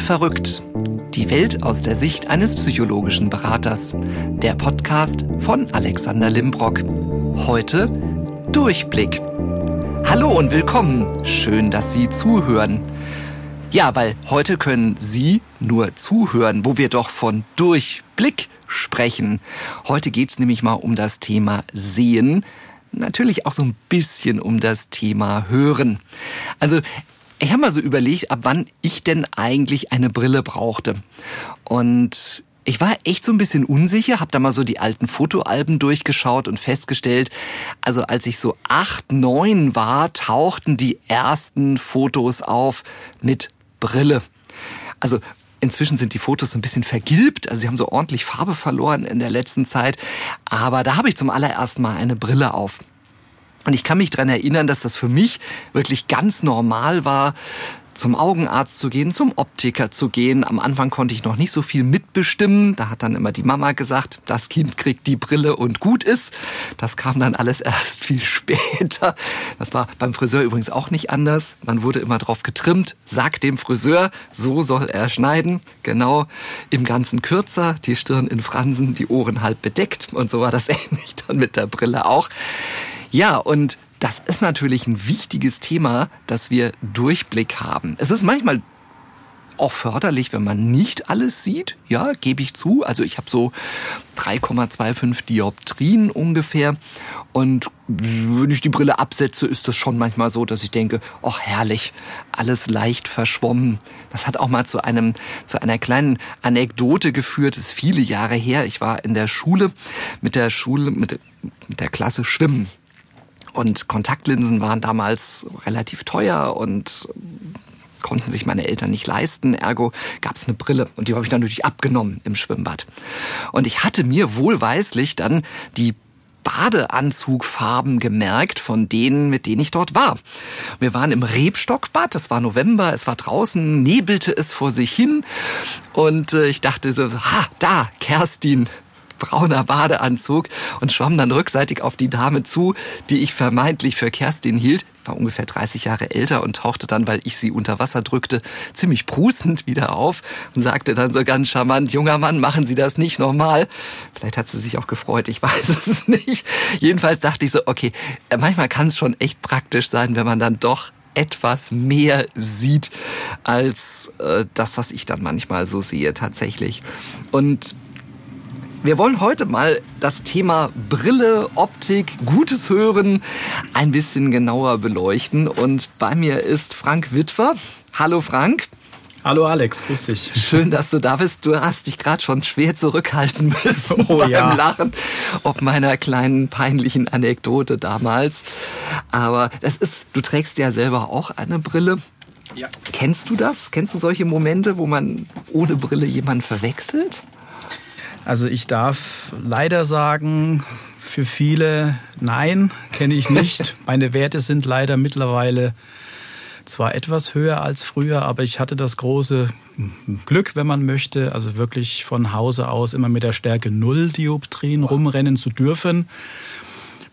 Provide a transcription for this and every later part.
Verrückt. Die Welt aus der Sicht eines psychologischen Beraters. Der Podcast von Alexander Limbrock. Heute Durchblick. Hallo und willkommen. Schön, dass Sie zuhören. Ja, weil heute können Sie nur zuhören, wo wir doch von Durchblick sprechen. Heute geht's nämlich mal um das Thema Sehen. Natürlich auch so ein bisschen um das Thema Hören. Also ich habe mal so überlegt, ab wann ich denn eigentlich eine Brille brauchte. Und ich war echt so ein bisschen unsicher, habe da mal so die alten Fotoalben durchgeschaut und festgestellt, also als ich so acht, neun war, tauchten die ersten Fotos auf mit Brille. Also Inzwischen sind die Fotos so ein bisschen vergilbt, also sie haben so ordentlich Farbe verloren in der letzten Zeit. Aber da habe ich zum allerersten Mal eine Brille auf. Und ich kann mich dran erinnern, dass das für mich wirklich ganz normal war, zum Augenarzt zu gehen, zum Optiker zu gehen. Am Anfang konnte ich noch nicht so viel mitbestimmen. Da hat dann immer die Mama gesagt, das Kind kriegt die Brille und gut ist. Das kam dann alles erst viel später. Das war beim Friseur übrigens auch nicht anders. Man wurde immer drauf getrimmt, sag dem Friseur, so soll er schneiden. Genau im ganzen kürzer, die Stirn in Fransen, die Ohren halb bedeckt. Und so war das ähnlich dann mit der Brille auch. Ja, und das ist natürlich ein wichtiges Thema, dass wir Durchblick haben. Es ist manchmal auch förderlich, wenn man nicht alles sieht. Ja, gebe ich zu. Also ich habe so 3,25 Dioptrien ungefähr. Und wenn ich die Brille absetze, ist das schon manchmal so, dass ich denke, ach herrlich, alles leicht verschwommen. Das hat auch mal zu einem, zu einer kleinen Anekdote geführt. Das ist viele Jahre her. Ich war in der Schule mit der Schule, mit, mit der Klasse Schwimmen. Und Kontaktlinsen waren damals relativ teuer und konnten sich meine Eltern nicht leisten. Ergo gab es eine Brille und die habe ich dann natürlich abgenommen im Schwimmbad. Und ich hatte mir wohlweislich dann die Badeanzugfarben gemerkt von denen, mit denen ich dort war. Wir waren im Rebstockbad, es war November, es war draußen, nebelte es vor sich hin und äh, ich dachte so, ha, da, Kerstin, brauner Badeanzug und schwamm dann rückseitig auf die Dame zu, die ich vermeintlich für Kerstin hielt. War ungefähr 30 Jahre älter und tauchte dann, weil ich sie unter Wasser drückte, ziemlich prustend wieder auf und sagte dann so ganz charmant, junger Mann, machen Sie das nicht normal. Vielleicht hat sie sich auch gefreut, ich weiß es nicht. Jedenfalls dachte ich so, okay, manchmal kann es schon echt praktisch sein, wenn man dann doch etwas mehr sieht als äh, das, was ich dann manchmal so sehe tatsächlich. Und wir wollen heute mal das Thema Brille, Optik, gutes Hören ein bisschen genauer beleuchten. Und bei mir ist Frank Witwer. Hallo Frank. Hallo Alex, grüß dich. Schön, dass du da bist. Du hast dich gerade schon schwer zurückhalten müssen oh, beim ja. Lachen, ob meiner kleinen peinlichen Anekdote damals. Aber das ist, du trägst ja selber auch eine Brille. Ja. Kennst du das? Kennst du solche Momente, wo man ohne Brille jemanden verwechselt? Also ich darf leider sagen, für viele nein, kenne ich nicht. Meine Werte sind leider mittlerweile zwar etwas höher als früher, aber ich hatte das große Glück, wenn man möchte, also wirklich von Hause aus immer mit der Stärke Null Dioptrien rumrennen zu dürfen.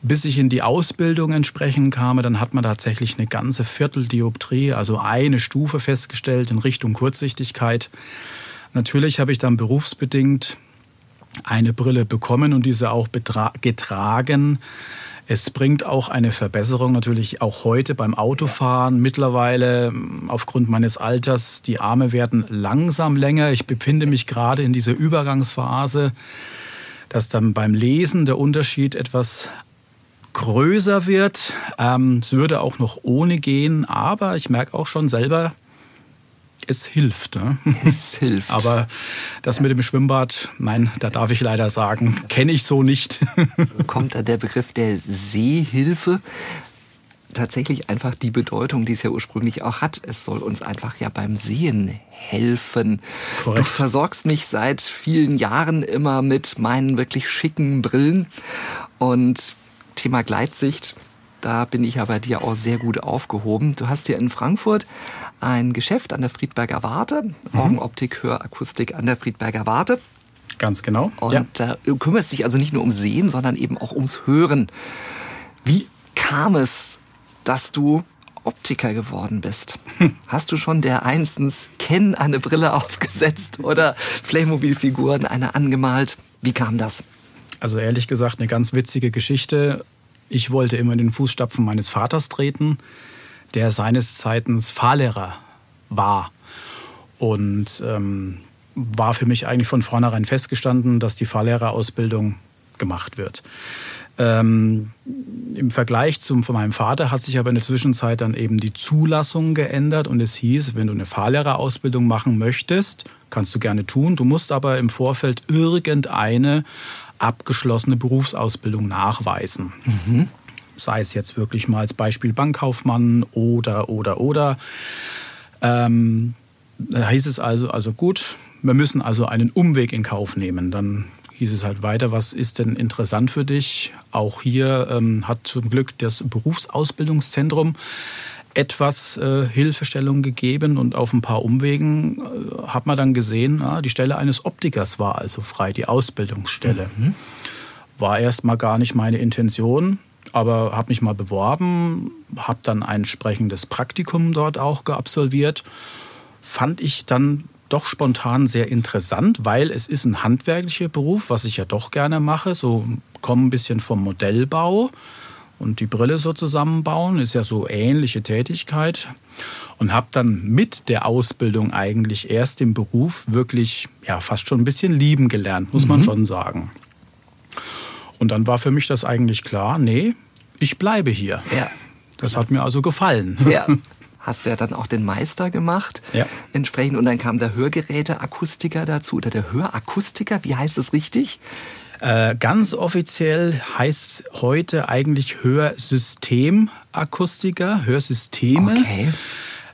Bis ich in die Ausbildung entsprechend kam, dann hat man tatsächlich eine ganze Vierteldioptrie, also eine Stufe festgestellt in Richtung Kurzsichtigkeit. Natürlich habe ich dann berufsbedingt eine Brille bekommen und diese auch getragen. Es bringt auch eine Verbesserung natürlich auch heute beim Autofahren. Mittlerweile aufgrund meines Alters, die Arme werden langsam länger. Ich befinde mich gerade in dieser Übergangsphase, dass dann beim Lesen der Unterschied etwas größer wird. Ähm, es würde auch noch ohne gehen, aber ich merke auch schon selber, es hilft. Ne? Es hilft. Aber das mit dem Schwimmbad, nein, da darf ich leider sagen, kenne ich so nicht. Kommt da der Begriff der Sehhilfe? tatsächlich einfach die Bedeutung, die es ja ursprünglich auch hat. Es soll uns einfach ja beim Sehen helfen. Korrekt. Du versorgst mich seit vielen Jahren immer mit meinen wirklich schicken Brillen und Thema Gleitsicht da bin ich ja bei dir auch sehr gut aufgehoben. Du hast hier in Frankfurt ein Geschäft an der Friedberger Warte, mhm. Augenoptik, Hörakustik an der Friedberger Warte. Ganz genau. Und ja. da du kümmerst dich also nicht nur ums Sehen, sondern eben auch ums Hören. Wie kam es, dass du Optiker geworden bist? Hast du schon der einstens Ken eine Brille aufgesetzt oder Playmobil-Figuren eine angemalt. Wie kam das? Also ehrlich gesagt eine ganz witzige Geschichte. Ich wollte immer in den Fußstapfen meines Vaters treten, der seines Zeitens Fahrlehrer war. Und ähm, war für mich eigentlich von vornherein festgestanden, dass die Fahrlehrerausbildung gemacht wird. Ähm, Im Vergleich von meinem Vater hat sich aber in der Zwischenzeit dann eben die Zulassung geändert und es hieß, wenn du eine Fahrlehrerausbildung machen möchtest, kannst du gerne tun. Du musst aber im Vorfeld irgendeine abgeschlossene Berufsausbildung nachweisen. Mhm. Sei es jetzt wirklich mal als Beispiel Bankkaufmann oder, oder, oder. Ähm, da hieß es also, also gut, wir müssen also einen Umweg in Kauf nehmen. Dann hieß es halt weiter, was ist denn interessant für dich? Auch hier ähm, hat zum Glück das Berufsausbildungszentrum etwas äh, Hilfestellung gegeben und auf ein paar Umwegen äh, hat man dann gesehen, ah, die Stelle eines Optikers war also frei, die Ausbildungsstelle. Mhm. War erst mal gar nicht meine Intention, aber habe mich mal beworben, habe dann ein entsprechendes Praktikum dort auch geabsolviert. Fand ich dann doch spontan sehr interessant, weil es ist ein handwerklicher Beruf, was ich ja doch gerne mache. So komme ein bisschen vom Modellbau und die Brille so zusammenbauen, ist ja so ähnliche Tätigkeit. Und habe dann mit der Ausbildung eigentlich erst den Beruf wirklich, ja, fast schon ein bisschen lieben gelernt, muss man mhm. schon sagen. Und dann war für mich das eigentlich klar, nee, ich bleibe hier. Ja. Das hat mir also gefallen. Ja. hast du ja dann auch den Meister gemacht. Ja. Entsprechend. Und dann kam der Hörgeräteakustiker dazu oder der Hörakustiker. Wie heißt es richtig? Äh, ganz offiziell heißt es heute eigentlich Hörsystemakustiker, Hörsysteme. Okay.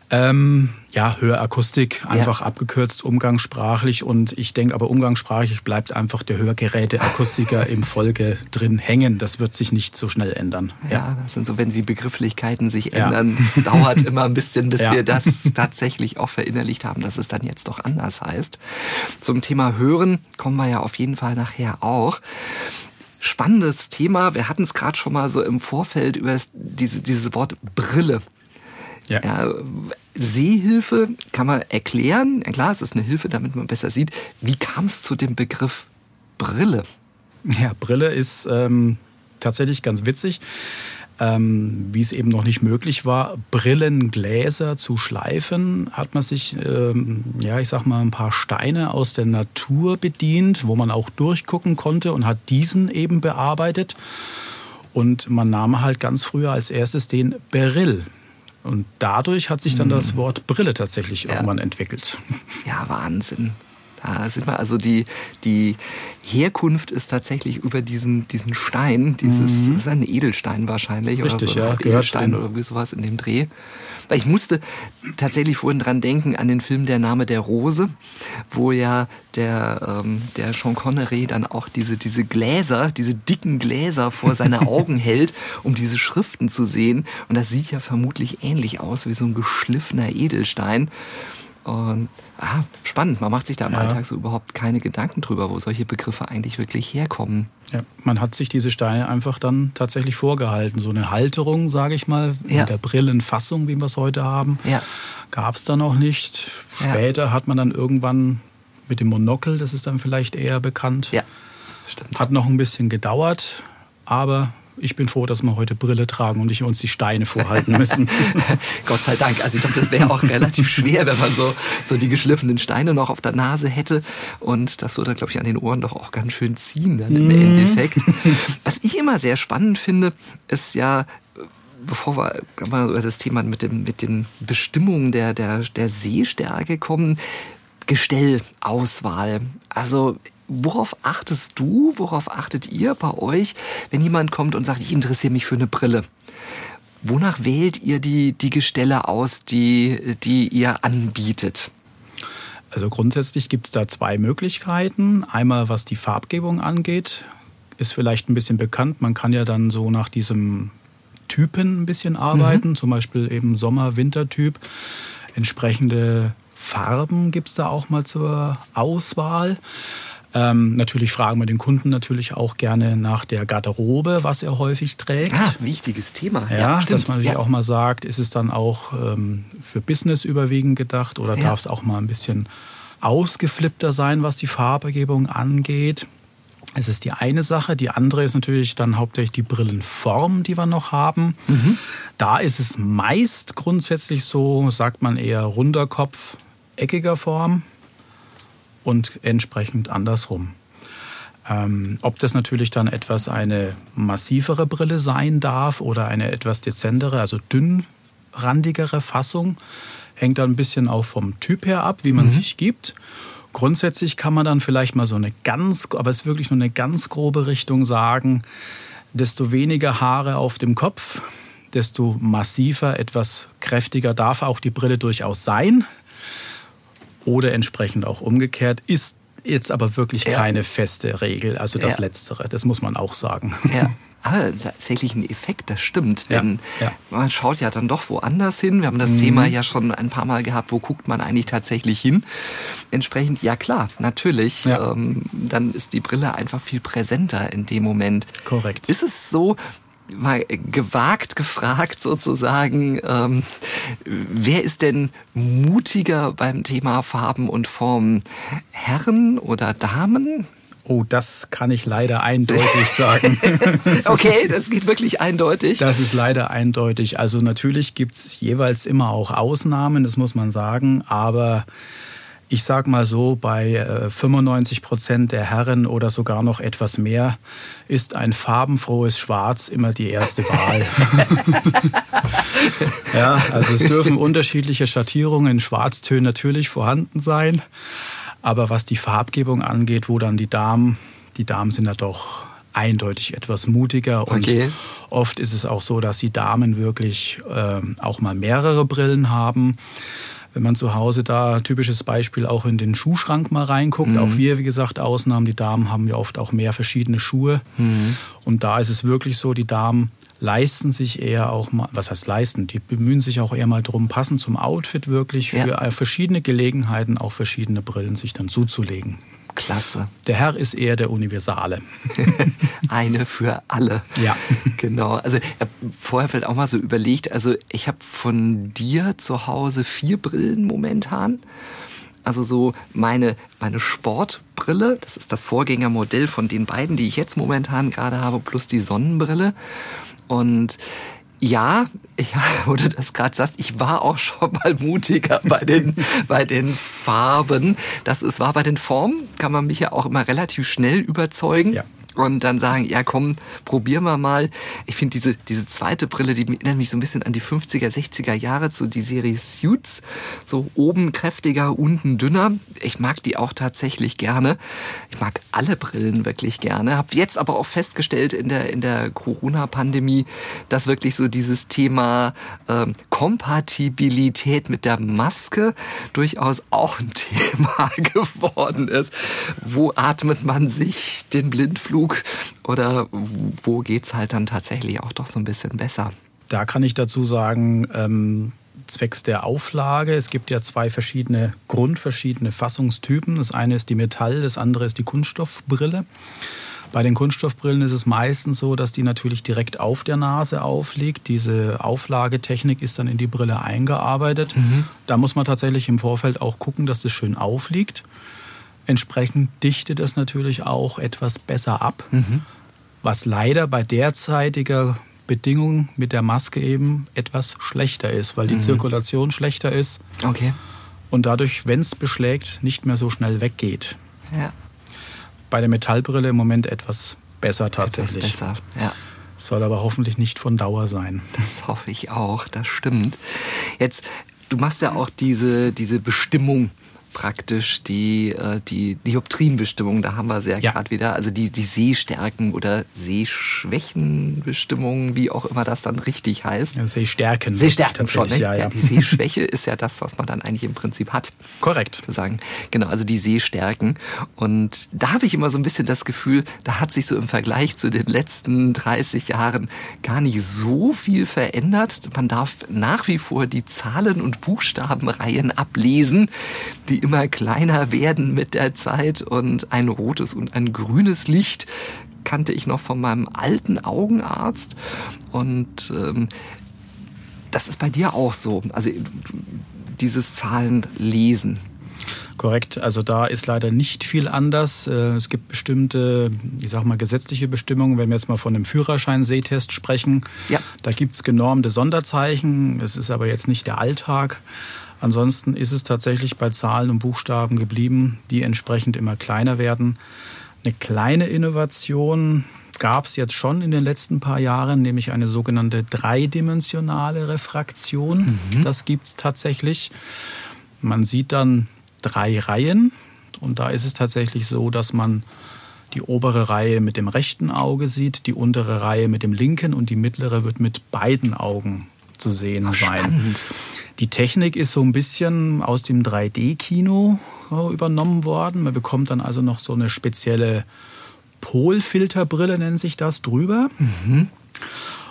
Ähm, ja, Hörakustik, einfach ja. abgekürzt, umgangssprachlich. Und ich denke aber, umgangssprachlich bleibt einfach der Hörgeräteakustiker im Folge drin hängen. Das wird sich nicht so schnell ändern. Ja, ja das sind so, wenn die Begrifflichkeiten sich ändern, ja. dauert immer ein bisschen, bis wir das tatsächlich auch verinnerlicht haben, dass es dann jetzt doch anders heißt. Zum Thema Hören kommen wir ja auf jeden Fall nachher auch spannendes Thema. Wir hatten es gerade schon mal so im Vorfeld über das, diese, dieses Wort Brille. Ja. ja. Sehhilfe kann man erklären. Ja, klar, es ist eine Hilfe, damit man besser sieht. Wie kam es zu dem Begriff Brille? Ja, Brille ist ähm, tatsächlich ganz witzig. Ähm, wie es eben noch nicht möglich war, Brillengläser zu schleifen, hat man sich, ähm, ja, ich sag mal, ein paar Steine aus der Natur bedient, wo man auch durchgucken konnte und hat diesen eben bearbeitet. Und man nahm halt ganz früher als erstes den Beryl. Und dadurch hat sich dann das hm. Wort Brille tatsächlich ja. irgendwann entwickelt. Ja, Wahnsinn. Da sind wir also die, die Herkunft ist tatsächlich über diesen, diesen Stein, dieses, mhm. ist ein Edelstein wahrscheinlich Richtig, oder so. Ja, Edelstein oder irgendwie sowas in dem Dreh. Weil ich musste tatsächlich vorhin dran denken an den Film Der Name der Rose, wo ja der, ähm, der Sean Connery dann auch diese, diese Gläser, diese dicken Gläser vor seine Augen hält, um diese Schriften zu sehen. Und das sieht ja vermutlich ähnlich aus wie so ein geschliffener Edelstein. Und ah, spannend, man macht sich da im ja. Alltag so überhaupt keine Gedanken drüber, wo solche Begriffe eigentlich wirklich herkommen. Ja, man hat sich diese Steine einfach dann tatsächlich vorgehalten. So eine Halterung, sage ich mal, ja. mit der Brillenfassung, wie wir es heute haben, ja. gab es da noch nicht. Später hat man dann irgendwann mit dem Monokel, das ist dann vielleicht eher bekannt. Ja, stimmt. Hat noch ein bisschen gedauert, aber ich bin froh, dass wir heute Brille tragen und nicht uns die Steine vorhalten müssen. Gott sei Dank. Also ich glaube, das wäre auch relativ schwer, wenn man so, so die geschliffenen Steine noch auf der Nase hätte. Und das würde, glaube ich, an den Ohren doch auch ganz schön ziehen dann im mhm. Endeffekt. Was ich immer sehr spannend finde, ist ja, bevor wir mal über das Thema mit, dem, mit den Bestimmungen der, der, der Sehstärke kommen, Gestellauswahl. Also Worauf achtest du, worauf achtet ihr bei euch, wenn jemand kommt und sagt, ich interessiere mich für eine Brille? Wonach wählt ihr die, die Gestelle aus, die, die ihr anbietet? Also grundsätzlich gibt es da zwei Möglichkeiten. Einmal was die Farbgebung angeht, ist vielleicht ein bisschen bekannt. Man kann ja dann so nach diesem Typen ein bisschen arbeiten, mhm. zum Beispiel eben Sommer-Winter-Typ. Entsprechende Farben gibt es da auch mal zur Auswahl. Ähm, natürlich fragen wir den Kunden natürlich auch gerne nach der Garderobe, was er häufig trägt. Ah, wichtiges Thema. Ja, ja dass man ja. auch mal sagt, ist es dann auch ähm, für Business überwiegend gedacht oder ja. darf es auch mal ein bisschen ausgeflippter sein, was die Farbgebung angeht. Es ist die eine Sache. Die andere ist natürlich dann hauptsächlich die Brillenform, die wir noch haben. Mhm. Da ist es meist grundsätzlich so, sagt man eher runder Kopf, eckiger Form und entsprechend andersrum. Ähm, ob das natürlich dann etwas eine massivere Brille sein darf oder eine etwas dezentere, also dünnrandigere Fassung, hängt dann ein bisschen auch vom Typ her ab, wie man mhm. sich gibt. Grundsätzlich kann man dann vielleicht mal so eine ganz, aber es ist wirklich nur eine ganz grobe Richtung sagen, desto weniger Haare auf dem Kopf, desto massiver, etwas kräftiger darf auch die Brille durchaus sein oder entsprechend auch umgekehrt, ist jetzt aber wirklich ja. keine feste Regel. Also das ja. Letztere, das muss man auch sagen. Ja. Aber tatsächlich ein Effekt, das stimmt. Wenn ja, ja. man schaut ja dann doch woanders hin. Wir haben das mhm. Thema ja schon ein paar Mal gehabt, wo guckt man eigentlich tatsächlich hin? Entsprechend, ja klar, natürlich. Ja. Ähm, dann ist die Brille einfach viel präsenter in dem Moment. Korrekt. Ist es so, mal gewagt gefragt sozusagen, ähm, wer ist denn mutiger beim Thema Farben und Formen? Herren oder Damen? Oh, das kann ich leider eindeutig sagen. okay, das geht wirklich eindeutig. Das ist leider eindeutig. Also natürlich gibt's jeweils immer auch Ausnahmen, das muss man sagen, aber ich sag mal so, bei 95 äh, Prozent der Herren oder sogar noch etwas mehr ist ein farbenfrohes Schwarz immer die erste Wahl. ja, also es dürfen unterschiedliche Schattierungen in Schwarztönen natürlich vorhanden sein. Aber was die Farbgebung angeht, wo dann die Damen, die Damen sind ja doch eindeutig etwas mutiger und okay. oft ist es auch so, dass die Damen wirklich äh, auch mal mehrere Brillen haben. Wenn man zu Hause da, typisches Beispiel, auch in den Schuhschrank mal reinguckt, mhm. auch wir, wie gesagt, Ausnahmen, die Damen haben ja oft auch mehr verschiedene Schuhe. Mhm. Und da ist es wirklich so, die Damen leisten sich eher auch mal, was heißt leisten, die bemühen sich auch eher mal drum, passend zum Outfit wirklich für ja. verschiedene Gelegenheiten auch verschiedene Brillen sich dann zuzulegen. Klasse. Der Herr ist eher der Universale. Eine für alle. Ja. Genau. Also vorher vielleicht auch mal so überlegt, also ich habe von dir zu Hause vier Brillen momentan. Also so meine, meine Sportbrille, das ist das Vorgängermodell von den beiden, die ich jetzt momentan gerade habe, plus die Sonnenbrille. Und ja, ja, wo du das gerade sagst, ich war auch schon mal mutiger bei den, bei den Farben. Das ist, war bei den Formen, kann man mich ja auch immer relativ schnell überzeugen. Ja und dann sagen, ja komm, probieren wir mal. Ich finde diese, diese zweite Brille, die erinnert mich so ein bisschen an die 50er, 60er Jahre, so die Serie Suits. So oben kräftiger, unten dünner. Ich mag die auch tatsächlich gerne. Ich mag alle Brillen wirklich gerne. Hab jetzt aber auch festgestellt in der, in der Corona-Pandemie, dass wirklich so dieses Thema ähm, Kompatibilität mit der Maske durchaus auch ein Thema geworden ist. Wo atmet man sich den Blindflug genug oder wo geht es halt dann tatsächlich auch doch so ein bisschen besser? Da kann ich dazu sagen, ähm, zwecks der Auflage, es gibt ja zwei verschiedene, grundverschiedene Fassungstypen. Das eine ist die Metall, das andere ist die Kunststoffbrille. Bei den Kunststoffbrillen ist es meistens so, dass die natürlich direkt auf der Nase aufliegt. Diese Auflagetechnik ist dann in die Brille eingearbeitet. Mhm. Da muss man tatsächlich im Vorfeld auch gucken, dass das schön aufliegt. Entsprechend dichtet es natürlich auch etwas besser ab, mhm. was leider bei derzeitiger Bedingung mit der Maske eben etwas schlechter ist, weil die mhm. Zirkulation schlechter ist. Okay. Und dadurch, wenn es beschlägt, nicht mehr so schnell weggeht. Ja. Bei der Metallbrille im Moment etwas besser tatsächlich. Etwas besser, ja. Soll aber hoffentlich nicht von Dauer sein. Das hoffe ich auch, das stimmt. Jetzt, du machst ja auch diese, diese Bestimmung praktisch die, äh, die Dioptrienbestimmung, da haben wir ja, ja. gerade wieder, also die, die Sehstärken oder Sehschwächenbestimmung, wie auch immer das dann richtig heißt. Ja, Sehstärken. Sehstärken schon, ne? Ja, ja. Die Sehschwäche ist ja das, was man dann eigentlich im Prinzip hat. Korrekt. Sagen. Genau, also die Sehstärken. Und da habe ich immer so ein bisschen das Gefühl, da hat sich so im Vergleich zu den letzten 30 Jahren gar nicht so viel verändert. Man darf nach wie vor die Zahlen- und Buchstabenreihen ablesen. Die immer kleiner werden mit der Zeit und ein rotes und ein grünes Licht kannte ich noch von meinem alten Augenarzt und ähm, das ist bei dir auch so. Also dieses Zahlenlesen. Korrekt, also da ist leider nicht viel anders. Äh, es gibt bestimmte, ich sag mal, gesetzliche Bestimmungen, wenn wir jetzt mal von einem Führerschein-Sehtest sprechen. Ja. Da gibt es genormte Sonderzeichen. Es ist aber jetzt nicht der Alltag. Ansonsten ist es tatsächlich bei Zahlen und Buchstaben geblieben, die entsprechend immer kleiner werden. Eine kleine Innovation gab es jetzt schon in den letzten paar Jahren, nämlich eine sogenannte dreidimensionale Refraktion. Mhm. Das gibt es tatsächlich. Man sieht dann drei Reihen. Und da ist es tatsächlich so, dass man die obere Reihe mit dem rechten Auge sieht, die untere Reihe mit dem linken und die mittlere wird mit beiden Augen zu sehen Ach, sein. Spannend. Die Technik ist so ein bisschen aus dem 3D-Kino übernommen worden. Man bekommt dann also noch so eine spezielle Polfilterbrille, nennt sich das, drüber. Mhm.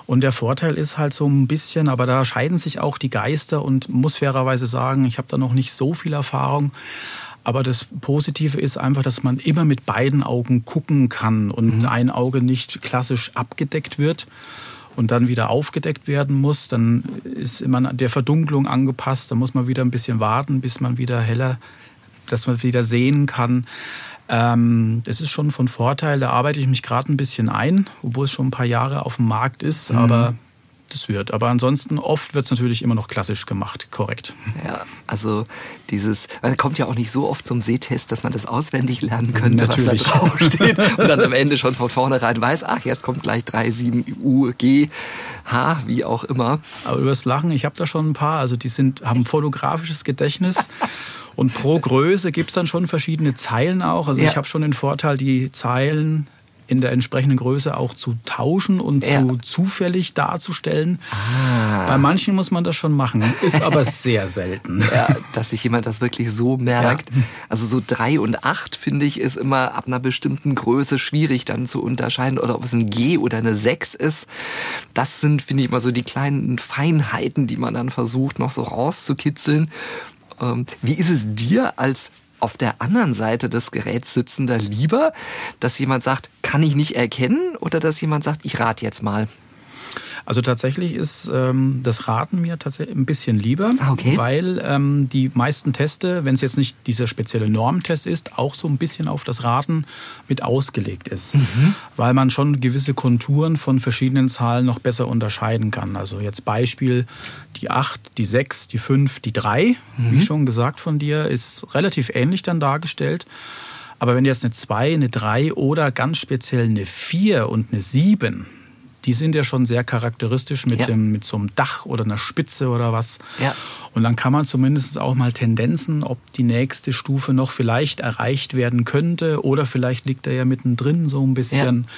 Und der Vorteil ist halt so ein bisschen, aber da scheiden sich auch die Geister und muss fairerweise sagen, ich habe da noch nicht so viel Erfahrung. Aber das Positive ist einfach, dass man immer mit beiden Augen gucken kann und mhm. ein Auge nicht klassisch abgedeckt wird und dann wieder aufgedeckt werden muss. Dann ist immer der Verdunklung angepasst. Da muss man wieder ein bisschen warten, bis man wieder heller, dass man wieder sehen kann. Ähm, das ist schon von Vorteil. Da arbeite ich mich gerade ein bisschen ein, obwohl es schon ein paar Jahre auf dem Markt ist. Mhm. Aber das wird. Aber ansonsten oft wird es natürlich immer noch klassisch gemacht, korrekt. Ja, also dieses, man kommt ja auch nicht so oft zum Sehtest, dass man das auswendig lernen könnte, natürlich. was da draufsteht und dann am Ende schon von vornherein weiß, ach, jetzt kommt gleich 3, 7, U, G, H, wie auch immer. Aber übers Lachen, ich habe da schon ein paar, also die sind, haben fotografisches Gedächtnis. Und pro Größe gibt es dann schon verschiedene Zeilen auch. Also ja. ich habe schon den Vorteil, die Zeilen in der entsprechenden Größe auch zu tauschen und ja. zu zufällig darzustellen. Ah. Bei manchen muss man das schon machen, ist aber sehr selten. Ja, dass sich jemand das wirklich so merkt. Ja. Also so drei und acht finde ich ist immer ab einer bestimmten Größe schwierig dann zu unterscheiden oder ob es ein G oder eine sechs ist. Das sind finde ich immer so die kleinen Feinheiten, die man dann versucht noch so rauszukitzeln. Ähm, wie ist es dir als auf der anderen Seite des Geräts sitzender lieber, dass jemand sagt, kann ich nicht erkennen oder dass jemand sagt, ich rate jetzt mal? Also tatsächlich ist ähm, das Raten mir tatsächlich ein bisschen lieber, ah, okay. weil ähm, die meisten Teste, wenn es jetzt nicht dieser spezielle Normtest ist, auch so ein bisschen auf das Raten mit ausgelegt ist, mhm. weil man schon gewisse Konturen von verschiedenen Zahlen noch besser unterscheiden kann. Also jetzt Beispiel die 8, die 6, die 5, die 3, mhm. wie schon gesagt von dir, ist relativ ähnlich dann dargestellt. Aber wenn jetzt eine 2, eine 3 oder ganz speziell eine 4 und eine 7 die sind ja schon sehr charakteristisch mit, ja. dem, mit so einem Dach oder einer Spitze oder was. Ja. Und dann kann man zumindest auch mal Tendenzen, ob die nächste Stufe noch vielleicht erreicht werden könnte oder vielleicht liegt er ja mittendrin so ein bisschen. Ja.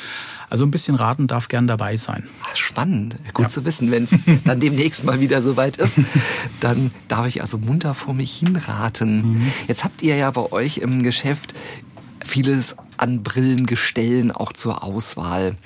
Also ein bisschen raten darf gern dabei sein. Spannend, gut ja. zu wissen. Wenn es dann demnächst mal wieder soweit ist, dann darf ich also munter vor mich hinraten. Mhm. Jetzt habt ihr ja bei euch im Geschäft vieles an Brillengestellen auch zur Auswahl.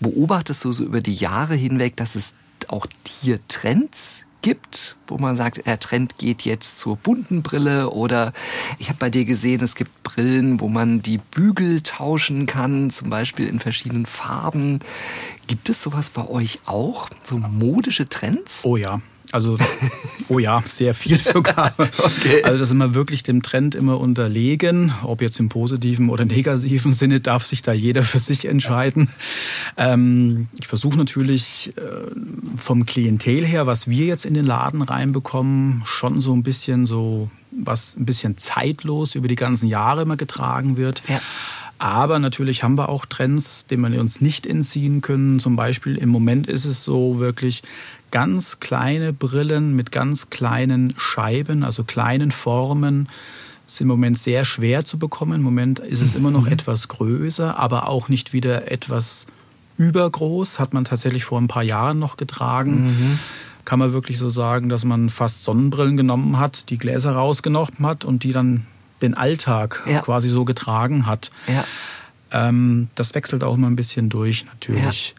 Beobachtest du so über die Jahre hinweg, dass es auch hier Trends gibt, wo man sagt, der Trend geht jetzt zur bunten Brille oder ich habe bei dir gesehen, es gibt Brillen, wo man die Bügel tauschen kann, zum Beispiel in verschiedenen Farben. Gibt es sowas bei euch auch? So modische Trends? Oh ja, also, oh ja, sehr viel sogar. okay. Also, das sind wir wirklich dem Trend immer unterlegen. Ob jetzt im positiven oder negativen Sinne, darf sich da jeder für sich entscheiden. Ähm, ich versuche natürlich äh, vom Klientel her, was wir jetzt in den Laden reinbekommen, schon so ein bisschen so, was ein bisschen zeitlos über die ganzen Jahre immer getragen wird. Ja. Aber natürlich haben wir auch Trends, denen wir uns nicht entziehen können. Zum Beispiel im Moment ist es so wirklich, ganz kleine Brillen mit ganz kleinen Scheiben, also kleinen Formen, ist im Moment sehr schwer zu bekommen. Im Moment ist es immer noch mhm. etwas größer, aber auch nicht wieder etwas übergroß. Hat man tatsächlich vor ein paar Jahren noch getragen. Mhm. Kann man wirklich so sagen, dass man fast Sonnenbrillen genommen hat, die Gläser rausgenommen hat und die dann den Alltag ja. quasi so getragen hat. Ja. Ähm, das wechselt auch immer ein bisschen durch, natürlich.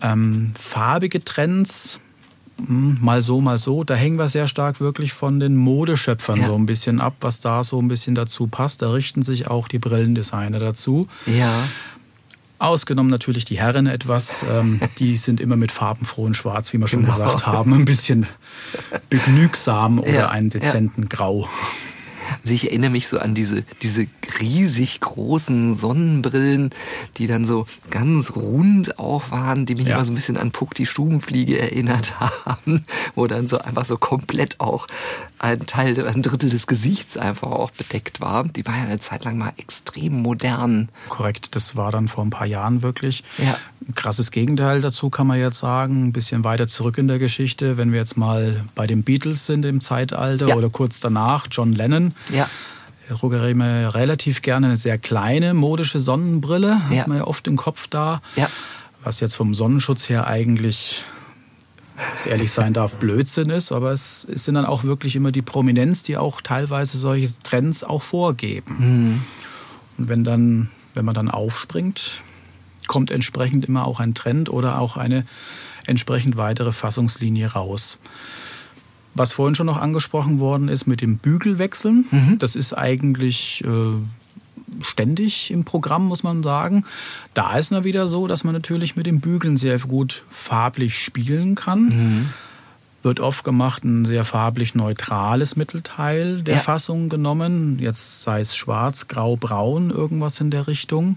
Ja. Ähm, farbige Trends mal so, mal so. Da hängen wir sehr stark wirklich von den Modeschöpfern ja. so ein bisschen ab, was da so ein bisschen dazu passt. Da richten sich auch die Brillendesigner dazu. Ja. Ausgenommen natürlich die Herren etwas. Ähm, die sind immer mit farbenfrohen Schwarz, wie wir schon genau. gesagt haben. Ein bisschen begnügsam oder ja, einen dezenten ja. Grau. Also ich erinnere mich so an diese, diese riesig großen Sonnenbrillen, die dann so ganz rund auch waren, die mich ja. immer so ein bisschen an Puck die Stubenfliege erinnert haben, wo dann so einfach so komplett auch ein Teil, ein Drittel des Gesichts einfach auch bedeckt war. Die war ja eine Zeit lang mal extrem modern. Korrekt, das war dann vor ein paar Jahren wirklich. Ja. Ein krasses Gegenteil dazu kann man jetzt sagen, ein bisschen weiter zurück in der Geschichte, wenn wir jetzt mal bei den Beatles sind im Zeitalter ja. oder kurz danach, John Lennon. Ja. Trage immer relativ gerne eine sehr kleine modische Sonnenbrille, ja. hat man ja oft im Kopf da. Ja. Was jetzt vom Sonnenschutz her eigentlich es ehrlich sein darf, Blödsinn ist, aber es, es, sind dann auch wirklich immer die Prominenz, die auch teilweise solche Trends auch vorgeben. Mhm. Und wenn dann, wenn man dann aufspringt, kommt entsprechend immer auch ein Trend oder auch eine entsprechend weitere Fassungslinie raus. Was vorhin schon noch angesprochen worden ist mit dem Bügelwechseln, mhm. das ist eigentlich äh, ständig im Programm, muss man sagen. Da ist es wieder so, dass man natürlich mit dem Bügeln sehr gut farblich spielen kann. Mhm. Wird oft gemacht ein sehr farblich neutrales Mittelteil der ja. Fassung genommen. Jetzt sei es schwarz, grau, braun, irgendwas in der Richtung.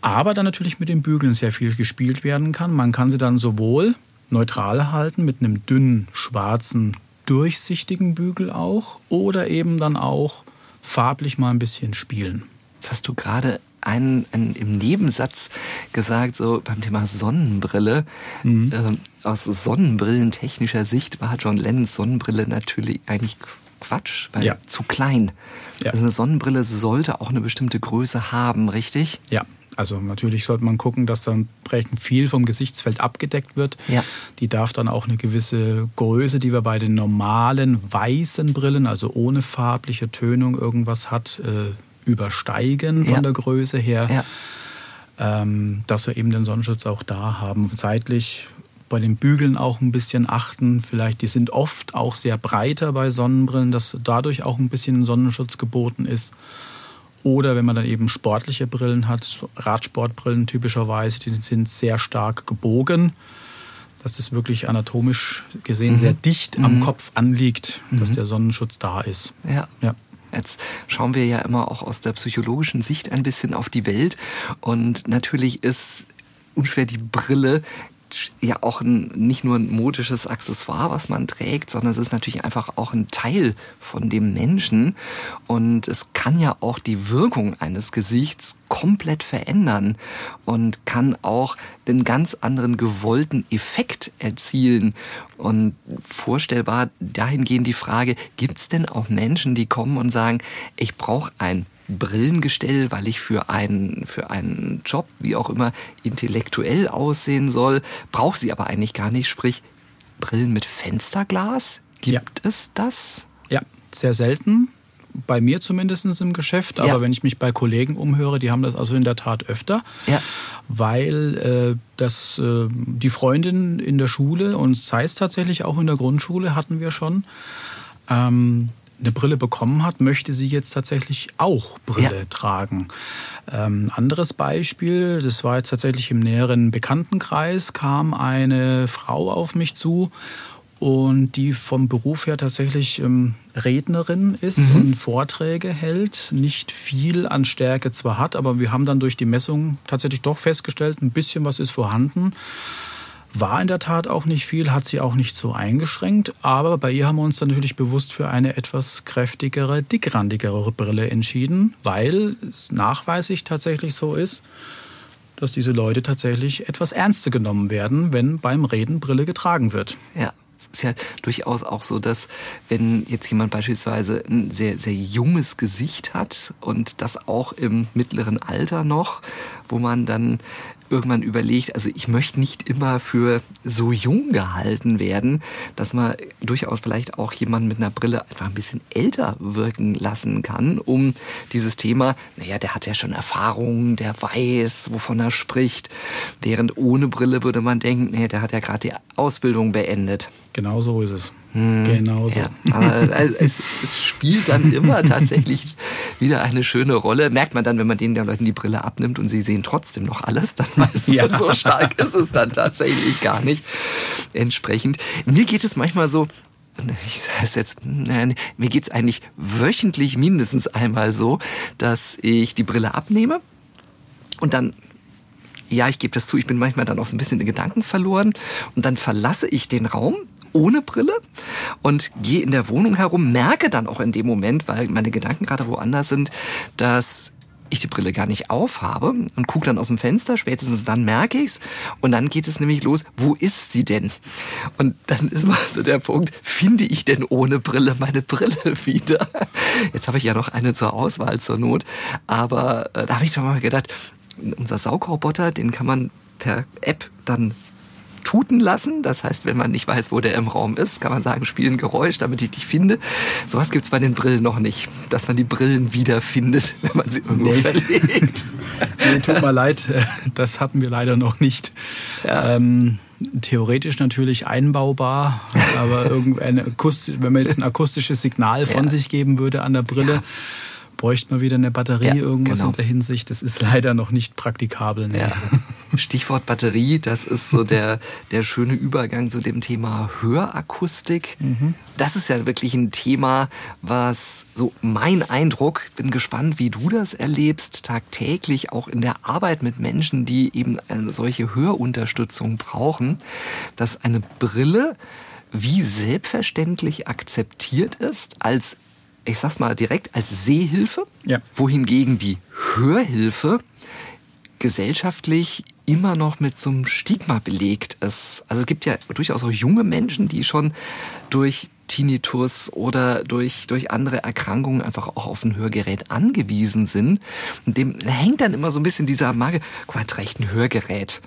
Aber dann natürlich mit dem Bügeln sehr viel gespielt werden kann. Man kann sie dann sowohl neutral halten mit einem dünnen, schwarzen, durchsichtigen Bügel auch oder eben dann auch farblich mal ein bisschen spielen. Das hast du gerade einen, einen, im Nebensatz gesagt, so beim Thema Sonnenbrille. Mhm. Äh, aus sonnenbrillentechnischer Sicht war John Lennons Sonnenbrille natürlich eigentlich Quatsch, weil ja. zu klein. Ja. Also eine Sonnenbrille sollte auch eine bestimmte Größe haben, richtig? Ja, also natürlich sollte man gucken, dass dann entsprechend viel vom Gesichtsfeld abgedeckt wird. Ja. Die darf dann auch eine gewisse Größe, die wir bei den normalen weißen Brillen, also ohne farbliche Tönung irgendwas hat, äh, übersteigen von ja. der Größe her. Ja. Ähm, dass wir eben den Sonnenschutz auch da haben. Seitlich bei den Bügeln auch ein bisschen achten. Vielleicht, die sind oft auch sehr breiter bei Sonnenbrillen, dass dadurch auch ein bisschen Sonnenschutz geboten ist. Oder wenn man dann eben sportliche Brillen hat, Radsportbrillen typischerweise, die sind sehr stark gebogen, dass das wirklich anatomisch gesehen mhm. sehr dicht mhm. am Kopf anliegt, dass mhm. der Sonnenschutz da ist. Ja. ja. Jetzt schauen wir ja immer auch aus der psychologischen Sicht ein bisschen auf die Welt. Und natürlich ist unschwer die Brille ja auch ein, nicht nur ein modisches Accessoire, was man trägt, sondern es ist natürlich einfach auch ein Teil von dem Menschen. Und es kann ja auch die Wirkung eines Gesichts komplett verändern und kann auch den ganz anderen gewollten Effekt erzielen. Und vorstellbar dahingehend die Frage, gibt es denn auch Menschen, die kommen und sagen, ich brauche ein Brillengestell, weil ich für einen, für einen Job, wie auch immer, intellektuell aussehen soll, brauche sie aber eigentlich gar nicht. Sprich, Brillen mit Fensterglas, gibt ja. es das? Ja, sehr selten. Bei mir zumindest im Geschäft, aber ja. wenn ich mich bei Kollegen umhöre, die haben das also in der Tat öfter, ja. weil äh, das, äh, die Freundin in der Schule und sei es tatsächlich auch in der Grundschule hatten wir schon, ähm, eine Brille bekommen hat, möchte sie jetzt tatsächlich auch Brille ja. tragen. Ähm, anderes Beispiel, das war jetzt tatsächlich im näheren Bekanntenkreis, kam eine Frau auf mich zu und die vom Beruf her tatsächlich ähm, Rednerin ist mhm. und Vorträge hält, nicht viel an Stärke zwar hat, aber wir haben dann durch die Messung tatsächlich doch festgestellt, ein bisschen was ist vorhanden. War in der Tat auch nicht viel, hat sie auch nicht so eingeschränkt, aber bei ihr haben wir uns dann natürlich bewusst für eine etwas kräftigere, dickrandigere Brille entschieden, weil es nachweislich tatsächlich so ist, dass diese Leute tatsächlich etwas ernster genommen werden, wenn beim Reden Brille getragen wird. Ja ist ja durchaus auch so, dass wenn jetzt jemand beispielsweise ein sehr, sehr junges Gesicht hat und das auch im mittleren Alter noch, wo man dann irgendwann überlegt, also ich möchte nicht immer für so jung gehalten werden, dass man durchaus vielleicht auch jemanden mit einer Brille einfach ein bisschen älter wirken lassen kann, um dieses Thema, naja, der hat ja schon Erfahrung, der weiß, wovon er spricht, während ohne Brille würde man denken, naja, der hat ja gerade die Ausbildung beendet. Genau so ist es. Hm, genau so. Ja, aber es, es, spielt dann immer tatsächlich wieder eine schöne Rolle. Merkt man dann, wenn man denen der Leuten die Brille abnimmt und sie sehen trotzdem noch alles, dann weiß man, ja. so stark ist es dann tatsächlich gar nicht. Entsprechend. Mir geht es manchmal so, ich sage es jetzt, nein, mir geht es eigentlich wöchentlich mindestens einmal so, dass ich die Brille abnehme und dann ja, ich gebe das zu, ich bin manchmal dann auch so ein bisschen in Gedanken verloren und dann verlasse ich den Raum ohne Brille und gehe in der Wohnung herum, merke dann auch in dem Moment, weil meine Gedanken gerade woanders sind, dass ich die Brille gar nicht aufhabe und gucke dann aus dem Fenster, spätestens dann merke ich's und dann geht es nämlich los, wo ist sie denn? Und dann ist mal so der Punkt, finde ich denn ohne Brille meine Brille wieder? Jetzt habe ich ja noch eine zur Auswahl zur Not, aber äh, da habe ich doch mal gedacht, unser Saugroboter, den kann man per App dann tuten lassen. Das heißt, wenn man nicht weiß, wo der im Raum ist, kann man sagen, spiel ein Geräusch, damit ich dich finde. Sowas gibt's bei den Brillen noch nicht, dass man die Brillen wiederfindet, wenn man sie irgendwo nee. verlegt. nee, tut mir leid, das hatten wir leider noch nicht. Ja. Ähm, theoretisch natürlich einbaubar, aber irgendein wenn man jetzt ein akustisches Signal von ja. sich geben würde an der Brille, ja bräuchte man wieder eine Batterie, ja, irgendwas genau. in der Hinsicht. Das ist leider noch nicht praktikabel. Nee. Ja. Stichwort Batterie, das ist so der, der schöne Übergang zu dem Thema Hörakustik. Mhm. Das ist ja wirklich ein Thema, was so mein Eindruck, bin gespannt, wie du das erlebst, tagtäglich auch in der Arbeit mit Menschen, die eben eine solche Hörunterstützung brauchen, dass eine Brille wie selbstverständlich akzeptiert ist als ich sag's mal direkt, als Sehhilfe, ja. wohingegen die Hörhilfe gesellschaftlich immer noch mit so einem Stigma belegt ist. Also es gibt ja durchaus auch junge Menschen, die schon durch Tinnitus oder durch, durch andere Erkrankungen einfach auch auf ein Hörgerät angewiesen sind. Und dem hängt dann immer so ein bisschen dieser Mage, guck mal, recht ein Hörgerät.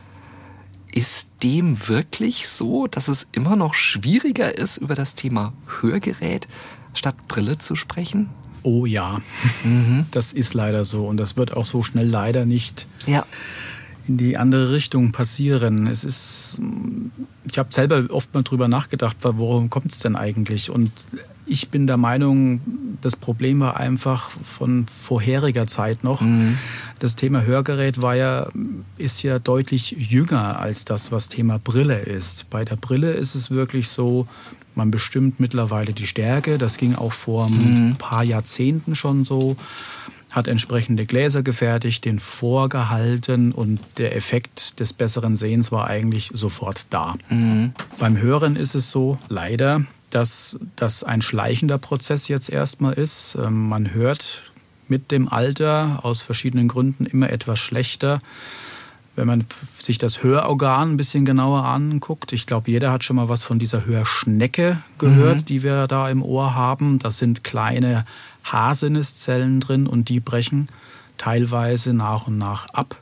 Ist dem wirklich so, dass es immer noch schwieriger ist, über das Thema Hörgerät statt Brille zu sprechen? Oh ja, mhm. das ist leider so und das wird auch so schnell leider nicht ja. In die andere Richtung passieren. Es ist, ich habe selber oft mal drüber nachgedacht, worum kommt es denn eigentlich? Und ich bin der Meinung, das Problem war einfach von vorheriger Zeit noch. Mhm. Das Thema Hörgerät war ja, ist ja deutlich jünger als das, was Thema Brille ist. Bei der Brille ist es wirklich so, man bestimmt mittlerweile die Stärke. Das ging auch vor ein mhm. paar Jahrzehnten schon so. Hat entsprechende Gläser gefertigt, den vorgehalten und der Effekt des besseren Sehens war eigentlich sofort da. Mhm. Beim Hören ist es so, leider, dass das ein schleichender Prozess jetzt erstmal ist. Ähm, man hört mit dem Alter aus verschiedenen Gründen immer etwas schlechter wenn man sich das Hörorgan ein bisschen genauer anguckt, ich glaube, jeder hat schon mal was von dieser Hörschnecke gehört, mhm. die wir da im Ohr haben. Das sind kleine Haarsinneszellen drin und die brechen teilweise nach und nach ab.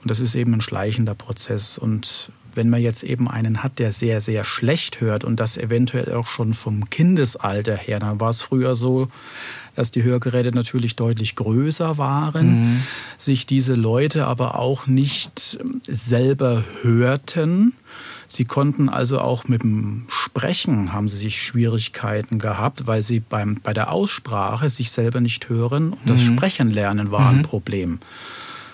Und das ist eben ein schleichender Prozess. Und wenn man jetzt eben einen hat, der sehr, sehr schlecht hört und das eventuell auch schon vom Kindesalter her, dann war es früher so, dass die Hörgeräte natürlich deutlich größer waren, mhm. sich diese Leute aber auch nicht selber hörten. Sie konnten also auch mit dem Sprechen haben sie sich Schwierigkeiten gehabt, weil sie beim, bei der Aussprache sich selber nicht hören und das mhm. Sprechen lernen war mhm. ein Problem.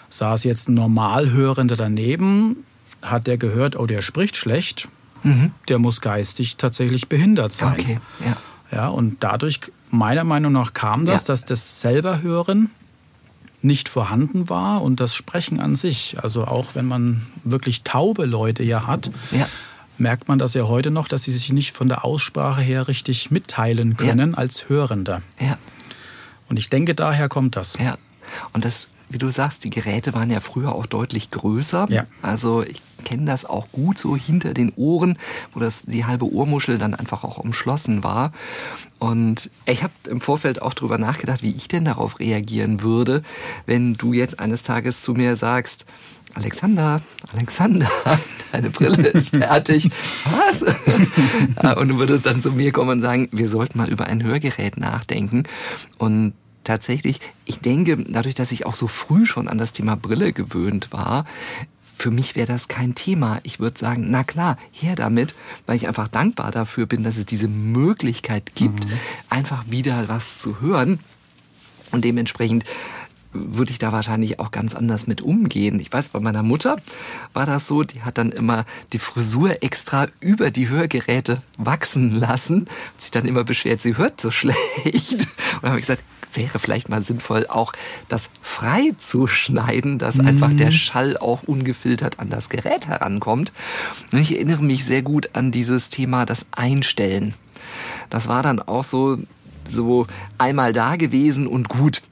Saß jetzt ein Normalhörender daneben, hat der gehört, oh, der spricht schlecht, mhm. der muss geistig tatsächlich behindert sein. Okay, ja. Ja, und dadurch, meiner Meinung nach, kam das, ja. dass das selber Hören nicht vorhanden war und das Sprechen an sich. Also auch wenn man wirklich taube Leute ja hat, ja. merkt man das ja heute noch, dass sie sich nicht von der Aussprache her richtig mitteilen können ja. als Hörender. Ja. Und ich denke, daher kommt das. Ja. Und das, wie du sagst, die Geräte waren ja früher auch deutlich größer. Ja. Also ich kenne das auch gut so hinter den Ohren, wo das die halbe Ohrmuschel dann einfach auch umschlossen war. Und ich habe im Vorfeld auch drüber nachgedacht, wie ich denn darauf reagieren würde, wenn du jetzt eines Tages zu mir sagst, Alexander, Alexander, deine Brille ist fertig. Was? und du würdest dann zu mir kommen und sagen, wir sollten mal über ein Hörgerät nachdenken. Und tatsächlich, ich denke, dadurch, dass ich auch so früh schon an das Thema Brille gewöhnt war, für mich wäre das kein Thema. Ich würde sagen, na klar, her damit, weil ich einfach dankbar dafür bin, dass es diese Möglichkeit gibt, mhm. einfach wieder was zu hören. Und dementsprechend würde ich da wahrscheinlich auch ganz anders mit umgehen. Ich weiß, bei meiner Mutter war das so, die hat dann immer die Frisur extra über die Hörgeräte wachsen lassen, hat sich dann immer beschwert, sie hört so schlecht. Und dann habe ich gesagt, wäre vielleicht mal sinnvoll, auch das frei zu schneiden, dass mhm. einfach der Schall auch ungefiltert an das Gerät herankommt. Und ich erinnere mich sehr gut an dieses Thema, das Einstellen. Das war dann auch so, so einmal da gewesen und gut.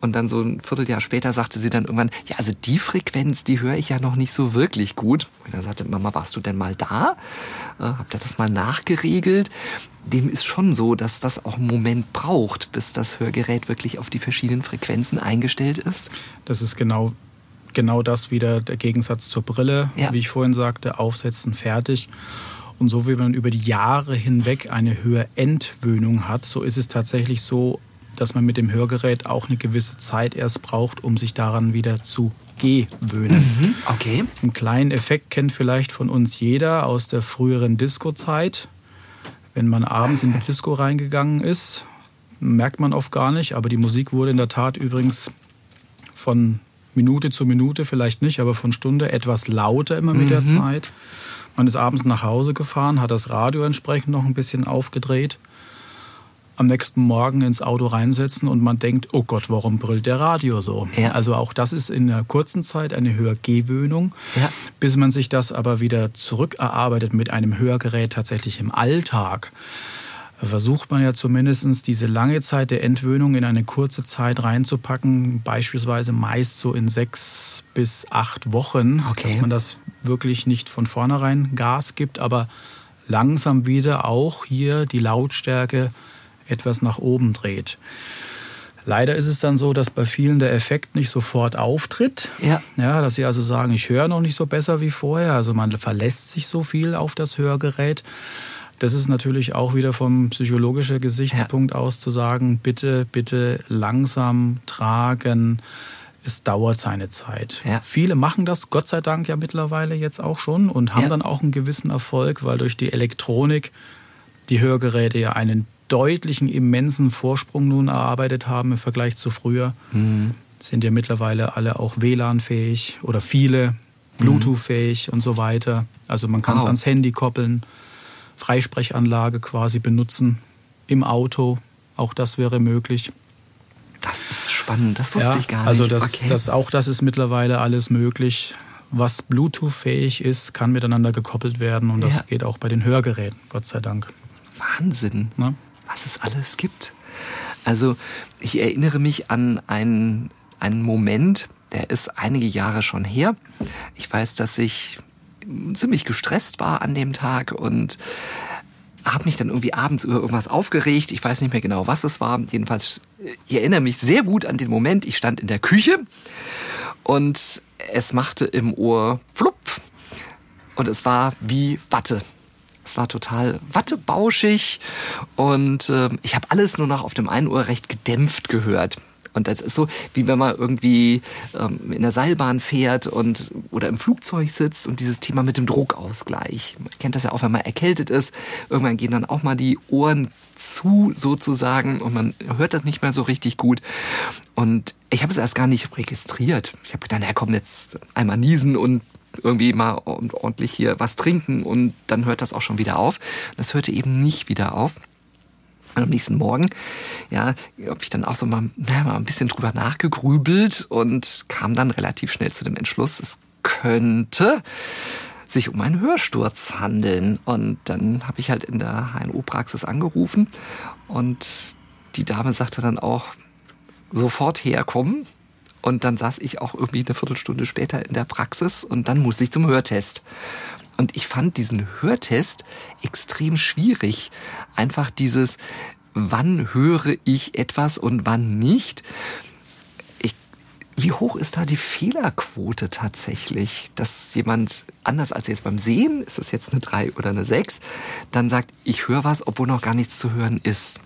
Und dann so ein Vierteljahr später sagte sie dann irgendwann, ja, also die Frequenz, die höre ich ja noch nicht so wirklich gut. Und dann sagte Mama, warst du denn mal da? Äh, habt ihr das mal nachgeregelt? Dem ist schon so, dass das auch einen Moment braucht, bis das Hörgerät wirklich auf die verschiedenen Frequenzen eingestellt ist. Das ist genau, genau das wieder der Gegensatz zur Brille, ja. wie ich vorhin sagte, aufsetzen, fertig. Und so wie man über die Jahre hinweg eine Hörentwöhnung hat, so ist es tatsächlich so, dass man mit dem Hörgerät auch eine gewisse Zeit erst braucht, um sich daran wieder zu gewöhnen. Mhm, okay. Einen kleinen Effekt kennt vielleicht von uns jeder aus der früheren Disco-Zeit. Wenn man abends in die Disco reingegangen ist, merkt man oft gar nicht, aber die Musik wurde in der Tat übrigens von Minute zu Minute, vielleicht nicht, aber von Stunde etwas lauter immer mit mhm. der Zeit. Man ist abends nach Hause gefahren, hat das Radio entsprechend noch ein bisschen aufgedreht am nächsten Morgen ins Auto reinsetzen und man denkt, oh Gott, warum brüllt der Radio so? Ja. Also auch das ist in einer kurzen Zeit eine Hörgewöhnung, ja. bis man sich das aber wieder zurückerarbeitet mit einem Hörgerät tatsächlich im Alltag versucht man ja zumindest diese lange Zeit der Entwöhnung in eine kurze Zeit reinzupacken, beispielsweise meist so in sechs bis acht Wochen, okay. dass man das wirklich nicht von vornherein Gas gibt, aber langsam wieder auch hier die Lautstärke etwas nach oben dreht. Leider ist es dann so, dass bei vielen der Effekt nicht sofort auftritt. Ja. ja. Dass sie also sagen, ich höre noch nicht so besser wie vorher. Also man verlässt sich so viel auf das Hörgerät. Das ist natürlich auch wieder vom psychologischen Gesichtspunkt ja. aus zu sagen, bitte, bitte langsam tragen. Es dauert seine Zeit. Ja. Viele machen das, Gott sei Dank ja mittlerweile jetzt auch schon und haben dann auch einen gewissen Erfolg, weil durch die Elektronik die Hörgeräte ja einen deutlichen, immensen Vorsprung nun erarbeitet haben im Vergleich zu früher. Mhm. Sind ja mittlerweile alle auch WLAN-fähig oder viele Bluetooth-fähig mhm. und so weiter. Also man kann es wow. ans Handy koppeln, Freisprechanlage quasi benutzen im Auto. Auch das wäre möglich. Das ist spannend, das wusste ja, ich gar also nicht. Also das, okay. das, auch das ist mittlerweile alles möglich. Was Bluetooth-fähig ist, kann miteinander gekoppelt werden und ja. das geht auch bei den Hörgeräten, Gott sei Dank. Wahnsinn. Ja? Was es alles gibt. Also ich erinnere mich an einen, einen Moment, der ist einige Jahre schon her. Ich weiß, dass ich ziemlich gestresst war an dem Tag und habe mich dann irgendwie abends über irgendwas aufgeregt. Ich weiß nicht mehr genau, was es war. Jedenfalls, ich erinnere mich sehr gut an den Moment. Ich stand in der Küche und es machte im Ohr flupp und es war wie Watte. Es war total wattebauschig und äh, ich habe alles nur noch auf dem einen Ohr recht gedämpft gehört. Und das ist so, wie wenn man irgendwie ähm, in der Seilbahn fährt und oder im Flugzeug sitzt und dieses Thema mit dem Druckausgleich. Man kennt das ja auch, wenn man erkältet ist. Irgendwann gehen dann auch mal die Ohren zu, sozusagen, und man hört das nicht mehr so richtig gut. Und ich habe es erst gar nicht registriert. Ich habe gedacht, ja komm, jetzt einmal niesen und irgendwie mal ordentlich hier was trinken und dann hört das auch schon wieder auf. Das hörte eben nicht wieder auf. Und am nächsten Morgen, ja, habe ich dann auch so mal, na, mal ein bisschen drüber nachgegrübelt und kam dann relativ schnell zu dem Entschluss, es könnte sich um einen Hörsturz handeln. Und dann habe ich halt in der HNO-Praxis angerufen und die Dame sagte dann auch, sofort herkommen. Und dann saß ich auch irgendwie eine Viertelstunde später in der Praxis und dann musste ich zum Hörtest. Und ich fand diesen Hörtest extrem schwierig. Einfach dieses, wann höre ich etwas und wann nicht. Ich, wie hoch ist da die Fehlerquote tatsächlich, dass jemand anders als jetzt beim Sehen, ist das jetzt eine 3 oder eine 6, dann sagt, ich höre was, obwohl noch gar nichts zu hören ist?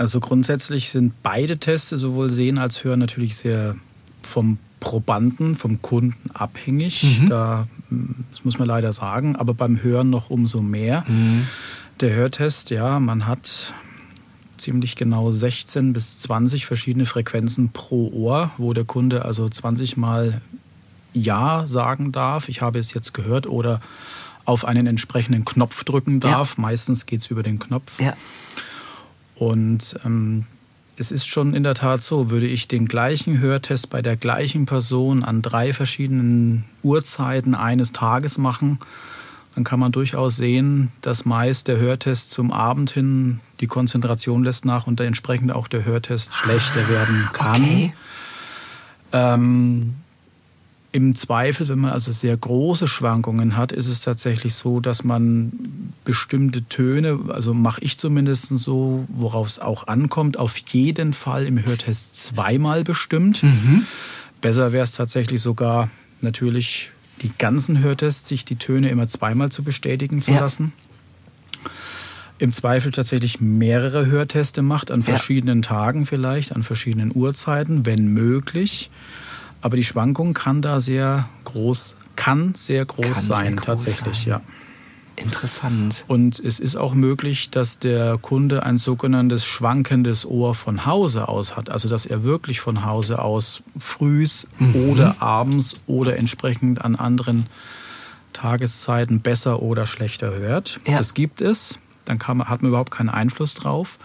Also grundsätzlich sind beide Tests, sowohl Sehen als Hören, natürlich sehr vom Probanden, vom Kunden abhängig. Mhm. Da, das muss man leider sagen, aber beim Hören noch umso mehr. Mhm. Der Hörtest, ja, man hat ziemlich genau 16 bis 20 verschiedene Frequenzen pro Ohr, wo der Kunde also 20 Mal Ja sagen darf, ich habe es jetzt gehört, oder auf einen entsprechenden Knopf drücken darf. Ja. Meistens geht es über den Knopf. Ja. Und ähm, es ist schon in der Tat so, würde ich den gleichen Hörtest bei der gleichen Person an drei verschiedenen Uhrzeiten eines Tages machen, dann kann man durchaus sehen, dass meist der Hörtest zum Abend hin die Konzentration lässt nach und entsprechend auch der Hörtest schlechter werden kann. Okay. Ähm, Im Zweifel, wenn man also sehr große Schwankungen hat, ist es tatsächlich so, dass man bestimmte Töne, also mache ich zumindest so, worauf es auch ankommt, auf jeden Fall im Hörtest zweimal bestimmt. Mhm. Besser wäre es tatsächlich sogar natürlich die ganzen Hörtests, sich die Töne immer zweimal zu bestätigen zu ja. lassen. Im Zweifel tatsächlich mehrere Hörteste macht, an verschiedenen ja. Tagen vielleicht, an verschiedenen Uhrzeiten, wenn möglich. Aber die Schwankung kann da sehr groß, kann sehr groß kann sein, sehr groß tatsächlich, sein. ja. Interessant. Und es ist auch möglich, dass der Kunde ein sogenanntes schwankendes Ohr von Hause aus hat. Also dass er wirklich von Hause aus frühs mhm. oder abends oder entsprechend an anderen Tageszeiten besser oder schlechter hört. Ja. Das gibt es. Dann man, hat man überhaupt keinen Einfluss drauf.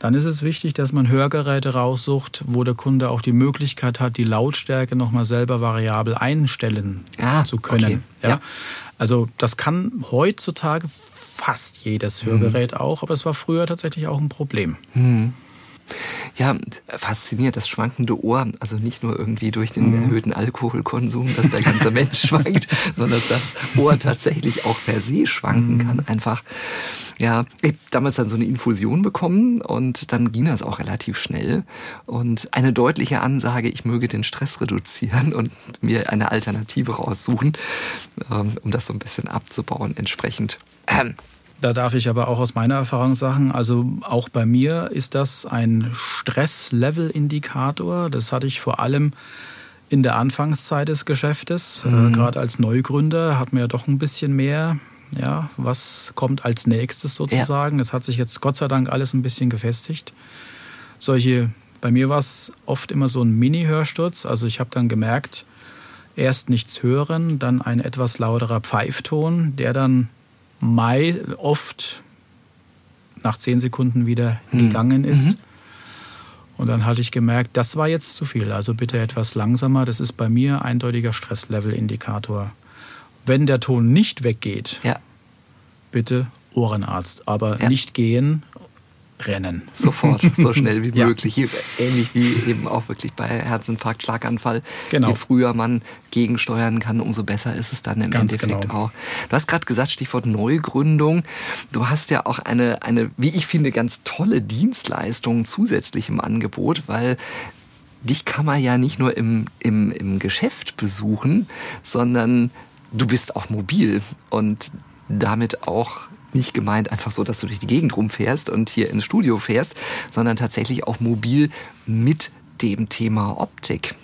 Dann ist es wichtig, dass man Hörgeräte raussucht, wo der Kunde auch die Möglichkeit hat, die Lautstärke nochmal selber variabel einstellen ah, zu können. Okay. Ja? ja? Also das kann heutzutage fast jedes Hörgerät mhm. auch, aber es war früher tatsächlich auch ein Problem. Mhm. Ja, fasziniert das schwankende Ohr. Also nicht nur irgendwie durch den mhm. erhöhten Alkoholkonsum, dass der ganze Mensch schwankt, sondern dass das Ohr tatsächlich auch per se schwanken mhm. kann. Einfach ja, ich habe damals dann so eine Infusion bekommen und dann ging das auch relativ schnell. Und eine deutliche Ansage, ich möge den Stress reduzieren und mir eine Alternative raussuchen, ähm, um das so ein bisschen abzubauen entsprechend. Da darf ich aber auch aus meiner Erfahrung sagen, also auch bei mir ist das ein Stresslevel-Indikator. Das hatte ich vor allem in der Anfangszeit des Geschäftes. Äh, mhm. Gerade als Neugründer hat man ja doch ein bisschen mehr ja, was kommt als nächstes sozusagen. Es hat sich jetzt Gott sei Dank alles ein bisschen gefestigt. Solche, bei mir war es oft immer so ein Mini-Hörsturz. Also ich habe dann gemerkt, erst nichts hören, dann ein etwas lauterer Pfeifton, der dann Mai oft nach zehn Sekunden wieder hm. gegangen ist. Mhm. Und dann hatte ich gemerkt, das war jetzt zu viel. Also bitte etwas langsamer. Das ist bei mir eindeutiger Stresslevel-Indikator. Wenn der Ton nicht weggeht, ja. bitte Ohrenarzt. Aber ja. nicht gehen, rennen. Sofort, so schnell wie ja. möglich. Ähnlich wie eben auch wirklich bei Herzinfarkt, Schlaganfall. Genau. Je früher man gegensteuern kann, umso besser ist es dann im Ganz Endeffekt genau. auch. Du hast gerade gesagt, Stichwort Neugründung. Du hast ja auch eine, eine, wie ich finde, ganz tolle Dienstleistung zusätzlich im Angebot, weil dich kann man ja nicht nur im, im, im Geschäft besuchen, sondern du bist auch mobil und damit auch nicht gemeint einfach so, dass du durch die Gegend rumfährst und hier ins Studio fährst, sondern tatsächlich auch mobil mit dem Thema Optik.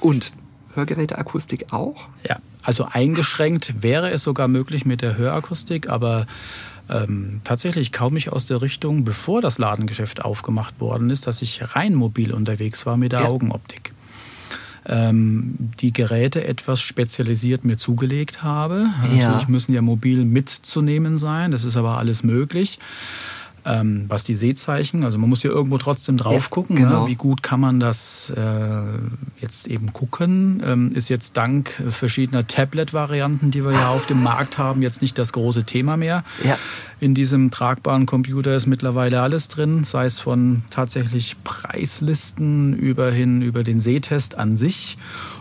Und Hörgeräteakustik auch? Ja, also eingeschränkt wäre es sogar möglich mit der Hörakustik, aber ähm, tatsächlich kaum ich aus der Richtung, bevor das Ladengeschäft aufgemacht worden ist, dass ich rein mobil unterwegs war mit der ja. Augenoptik die Geräte etwas spezialisiert mir zugelegt habe. Ja. Natürlich müssen ja mobil mitzunehmen sein, das ist aber alles möglich. Ähm, was die Sehzeichen, also man muss ja irgendwo trotzdem drauf gucken, ne? genau. ne? wie gut kann man das äh, jetzt eben gucken. Ähm, ist jetzt dank verschiedener Tablet-Varianten, die wir ja auf dem Markt haben, jetzt nicht das große Thema mehr. Ja. In diesem tragbaren Computer ist mittlerweile alles drin, sei es von tatsächlich Preislisten über hin über den Sehtest an sich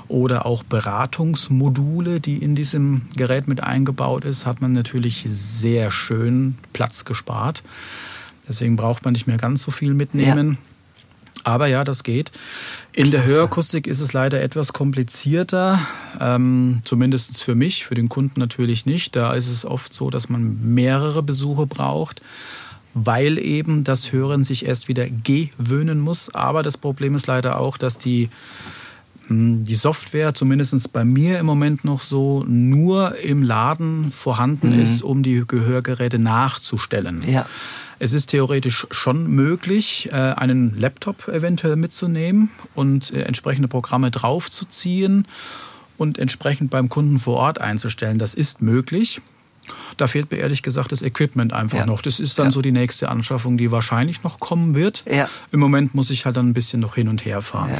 oder auch Beratungsmodule, die in diesem Gerät mit eingebaut ist, hat man natürlich sehr schön Platz gespart. Deswegen braucht man nicht mehr ganz so viel mitnehmen. Ja. Aber ja, das geht. In der Hörakustik ist es leider etwas komplizierter, ähm, zumindest für mich, für den Kunden natürlich nicht. Da ist es oft so, dass man mehrere Besuche braucht, weil eben das Hören sich erst wieder gewöhnen muss. Aber das Problem ist leider auch, dass die hm, die Software, zumindest bei mir im Moment noch so, nur im Laden vorhanden mhm. ist, um die Gehörgeräte nachzustellen. Ja. Es ist theoretisch schon möglich, äh, einen Laptop eventuell mitzunehmen und äh, entsprechende Programme draufzuziehen und entsprechend beim Kunden vor Ort einzustellen. Das ist möglich. Da fehlt mir ehrlich gesagt das Equipment einfach ja. noch. Das ist dann ja. so die nächste Anschaffung, die wahrscheinlich noch kommen wird. Ja. Im Moment muss ich halt dann ein bisschen noch hin und her fahren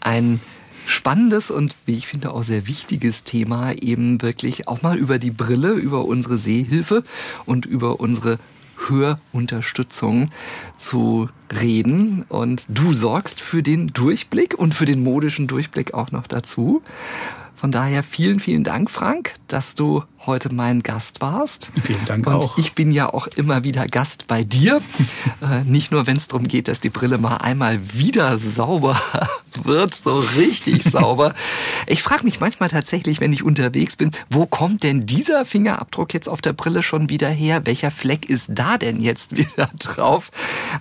ein spannendes und wie ich finde auch sehr wichtiges Thema, eben wirklich auch mal über die Brille, über unsere Sehhilfe und über unsere Hörunterstützung zu reden. Und du sorgst für den Durchblick und für den modischen Durchblick auch noch dazu. Von daher vielen, vielen Dank, Frank, dass du heute mein Gast warst. Vielen Dank und auch. Ich bin ja auch immer wieder Gast bei dir. äh, nicht nur, wenn es darum geht, dass die Brille mal einmal wieder sauber wird, so richtig sauber. Ich frage mich manchmal tatsächlich, wenn ich unterwegs bin, wo kommt denn dieser Fingerabdruck jetzt auf der Brille schon wieder her? Welcher Fleck ist da denn jetzt wieder drauf?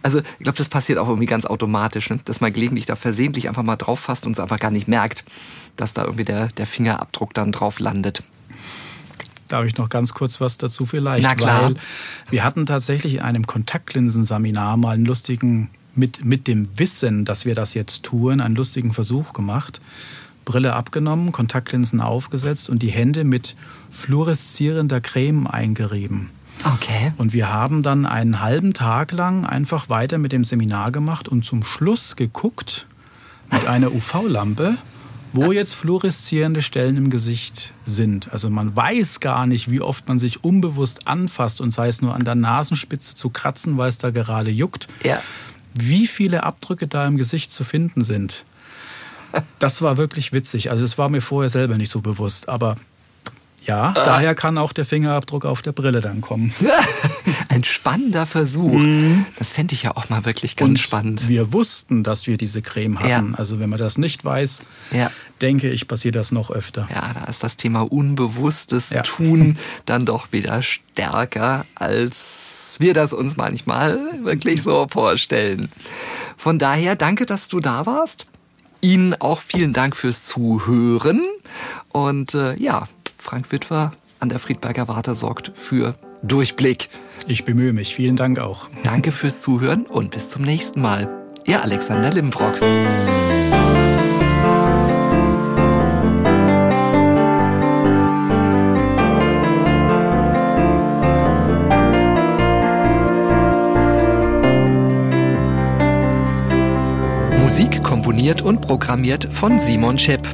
Also ich glaube, das passiert auch irgendwie ganz automatisch, ne? dass man gelegentlich da versehentlich einfach mal drauf fasst und es einfach gar nicht merkt, dass da irgendwie der, der Fingerabdruck dann drauf landet. Darf ich noch ganz kurz was dazu vielleicht? Na klar. Weil wir hatten tatsächlich in einem Kontaktlinsenseminar mal einen lustigen, mit, mit dem Wissen, dass wir das jetzt tun, einen lustigen Versuch gemacht. Brille abgenommen, Kontaktlinsen aufgesetzt und die Hände mit fluoreszierender Creme eingerieben. Okay. Und wir haben dann einen halben Tag lang einfach weiter mit dem Seminar gemacht und zum Schluss geguckt mit einer UV-Lampe wo jetzt fluoreszierende Stellen im Gesicht sind. Also man weiß gar nicht, wie oft man sich unbewusst anfasst und sei es nur an der Nasenspitze zu kratzen, weil es da gerade juckt. Ja. Wie viele Abdrücke da im Gesicht zu finden sind. Das war wirklich witzig. Also es war mir vorher selber nicht so bewusst, aber ja, ah. daher kann auch der Fingerabdruck auf der Brille dann kommen. Ein spannender Versuch. Mhm. Das fände ich ja auch mal wirklich ganz Und spannend. Wir wussten, dass wir diese Creme hatten. Ja. Also wenn man das nicht weiß, ja. denke ich, passiert das noch öfter. Ja, da ist das Thema unbewusstes ja. Tun dann doch wieder stärker, als wir das uns manchmal wirklich so vorstellen. Von daher danke, dass du da warst. Ihnen auch vielen Dank fürs Zuhören. Und äh, ja, Frank Witwer an der Friedberger Warte sorgt für Durchblick. Ich bemühe mich. Vielen Dank auch. Danke fürs Zuhören und bis zum nächsten Mal. Ihr Alexander Limbrock. Musik komponiert und programmiert von Simon Schepp.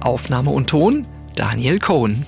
Aufnahme und Ton Daniel Cohn.